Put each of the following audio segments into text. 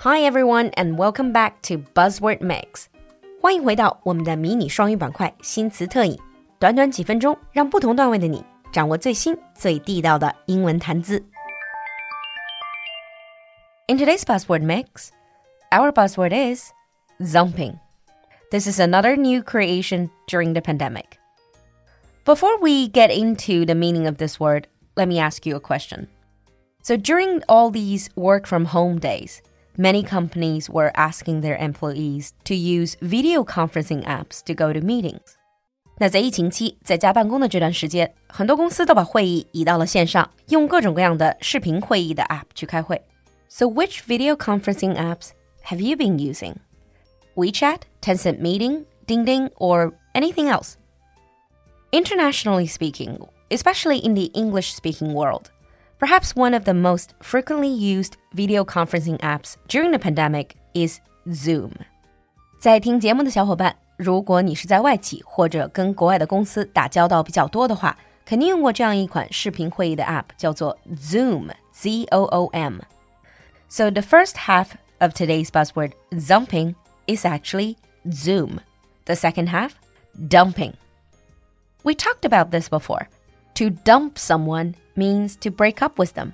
Hi everyone, and welcome back to Buzzword Mix. 欢迎回到我们的迷你双语板块新词特饮，短短几分钟，让不同段位的你掌握最新最地道的英文谈资。In today's Buzzword Mix, our buzzword is zumping. This is another new creation during the pandemic. Before we get into the meaning of this word, let me ask you a question. So, during all these work from home days, many companies were asking their employees to use video conferencing apps to go to meetings. 那在疫情期，在家办公的这段时间，很多公司都把会议移到了线上，用各种各样的视频会议的 app 去开会。So which video conferencing apps have you been using? WeChat, Tencent Meeting, DingDing, or anything else? Internationally speaking, especially in the English speaking world, Perhaps one of the most frequently used video conferencing apps during the pandemic is Zoom. 在听节目的小伙伴，如果你是在外企或者跟国外的公司打交道比较多的话，肯定用过这样一款视频会议的 app，叫做 Zoom，Z O O M。So the first half of today's buzzword zumping is actually Zoom. The second half, dumping. We talked about this before. To dump someone means to break up with them.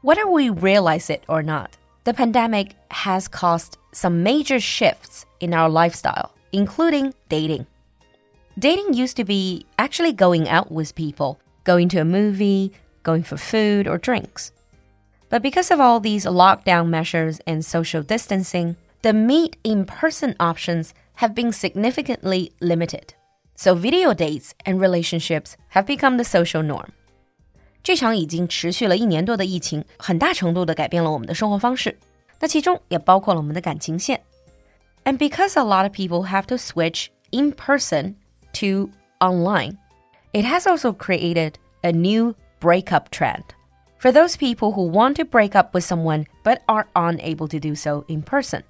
Whether we realize it or not, the pandemic has caused some major shifts in our lifestyle, including dating. Dating used to be actually going out with people, going to a movie, going for food or drinks. But because of all these lockdown measures and social distancing, the meet in person options have been significantly limited. So video dates and relationships have become the social norm. 这场已经持续了一年多的疫情，很大程度的改变了我们的生活方式。那其中也包括了我们的感情线。And because a lot of people have to switch in person to online, it has also created a new breakup trend. For those people who want to break up with someone but are unable to do so in person.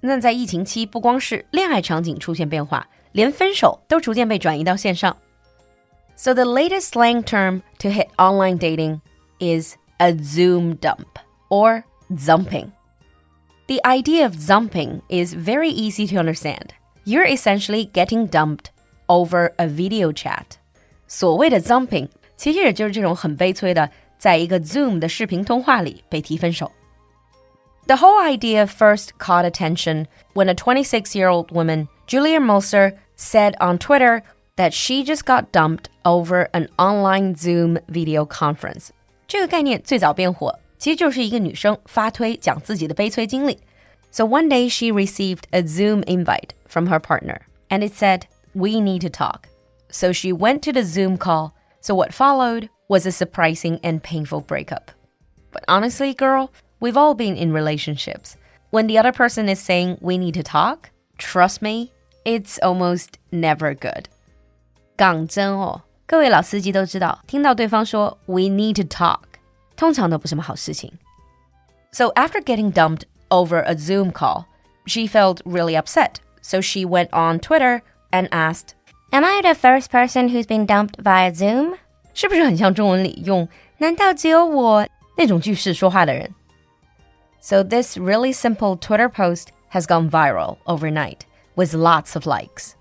那在疫情期，不光是恋爱场景出现变化，连分手都逐渐被转移到线上。so the latest slang term to hit online dating is a Zoom dump or zumping. The idea of zumping is very easy to understand. You're essentially getting dumped over a video chat. 所谓的 zumping 其实也就是这种很悲催的，在一个 Zoom 的视频通话里被提分手。 The whole idea first caught attention when a 26-year-old woman, Julia Moser, said on Twitter that she just got dumped over an online Zoom video conference。这个概念最早变火，其实就是一个女生发推讲自己的悲催经历。So one day she received a Zoom invite from her partner, and it said, "We need to talk." So she went to the Zoom call. So what followed was a surprising and painful breakup. But honestly, girl, we've all been in relationships. When the other person is saying we need to talk, trust me, it's almost never good. 港真哦，各位老司机都知道，听到对方说 "We need to talk"，通常都不是什么好事情。So after getting dumped over a Zoom call, she felt really upset. So she went on Twitter and asked, "Am I the first person who's been dumped via Zoom?" 是不是很像中文里用“难道只有我”那种句式说话的人 so this really simple Twitter post has gone viral overnight with lots of likes.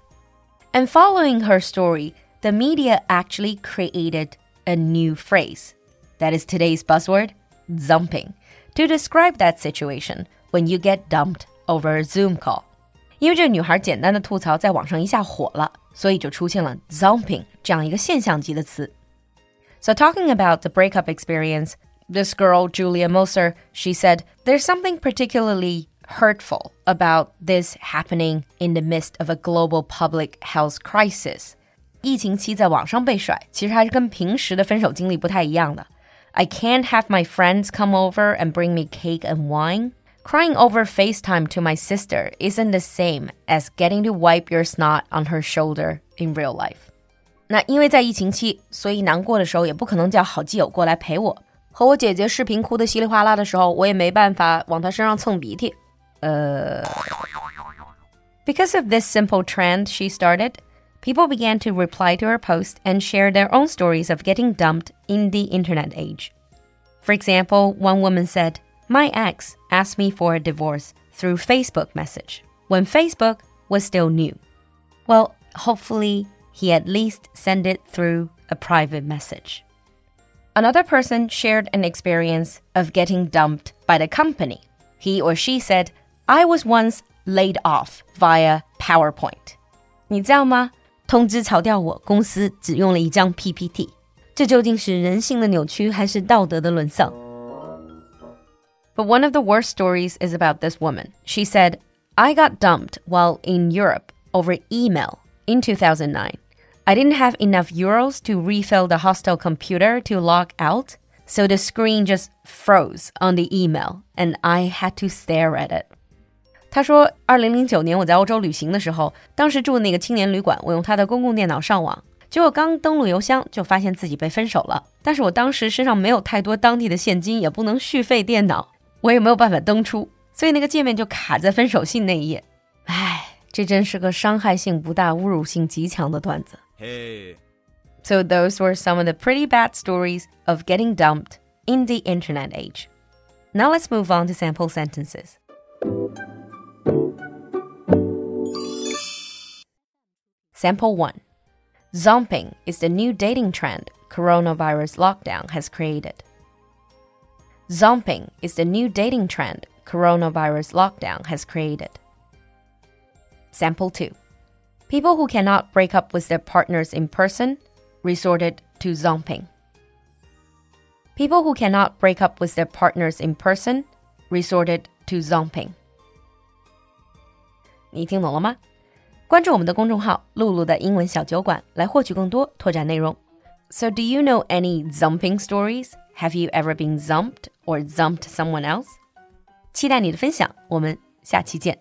And following her story, the media actually created a new phrase that is today's buzzword, "zumping," to describe that situation when you get dumped over a Zoom call. 因为这个女孩简单的吐槽在网上一下火了，所以就出现了 zumping 这样一个现象级的词。So talking about the breakup experience, this girl Julia Moser, she said there's something particularly hurtful about this happening in the midst of a global public health crisis. 疫情期在网上被甩，其实还是跟平时的分手经历不太一样的。I can't have my friends come over and bring me cake and wine. Crying over FaceTime to my sister isn't the same as getting to wipe your snot on her shoulder in real life. 那因为在疫情期，所以难过的时候也不可能叫好基友过来陪我。 和我姐姐视频哭得稀里哗啦的时候，我也没办法往她身上蹭鼻涕。uh, because of this simple trend she started, people began to reply to her post and share their own stories of getting dumped in the internet age. For example, one woman said, My ex asked me for a divorce through Facebook message when Facebook was still new. Well, hopefully, he at least sent it through a private message. Another person shared an experience of getting dumped by the company. He or she said, I was once laid off via PowerPoint. 你知道吗？通知炒掉我，公司只用了一张 PPT。这究竟是人性的扭曲，还是道德的沦丧？but one of the worst stories is about this woman. She said, I got dumped while in Europe over email in 2009. I didn't have enough euros to refill the hostel computer to log out, so the screen just froze on the email and I had to stare at it. 他说，二零零九年我在欧洲旅行的时候，当时住的那个青年旅馆，我用他的公共电脑上网，结果刚登录邮箱就发现自己被分手了。但是我当时身上没有太多当地的现金，也不能续费电脑，我也没有办法登出，所以那个界面就卡在分手信那一页。唉，这真是个伤害性不大、侮辱性极强的段子。Hey. So those were some of the pretty bad stories of getting dumped in the internet age. Now let's move on to sample sentences. Sample 1. Zumping is the new dating trend coronavirus lockdown has created. Zumping is the new dating trend coronavirus lockdown has created. Sample 2. People who cannot break up with their partners in person resorted to zumping. People who cannot break up with their partners in person resorted to zumping. 你听懂了吗？关注我们的公众号“露露的英文小酒馆”来获取更多拓展内容。So, do you know any zumping stories? Have you ever been zumped or zumped someone else? 期待你的分享，我们下期见。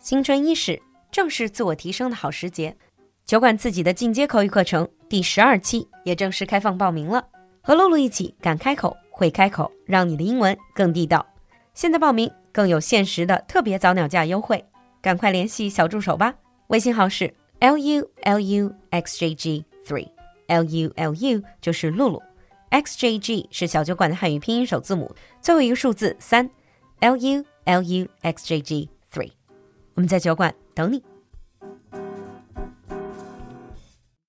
新春伊始。正是自我提升的好时节。酒馆自己的进阶口语课程第十二期也正式开放报名了，和露露一起敢开口会开口，让你的英文更地道。现在报名更有限时的特别早鸟价优惠，赶快联系小助手吧。微信号是 l u l u x j g three，l u l u 就是露露。XJG 是小酒馆的汉语拼音首字母，最后一个数字三，L U L U X J G three。我们在酒馆等你。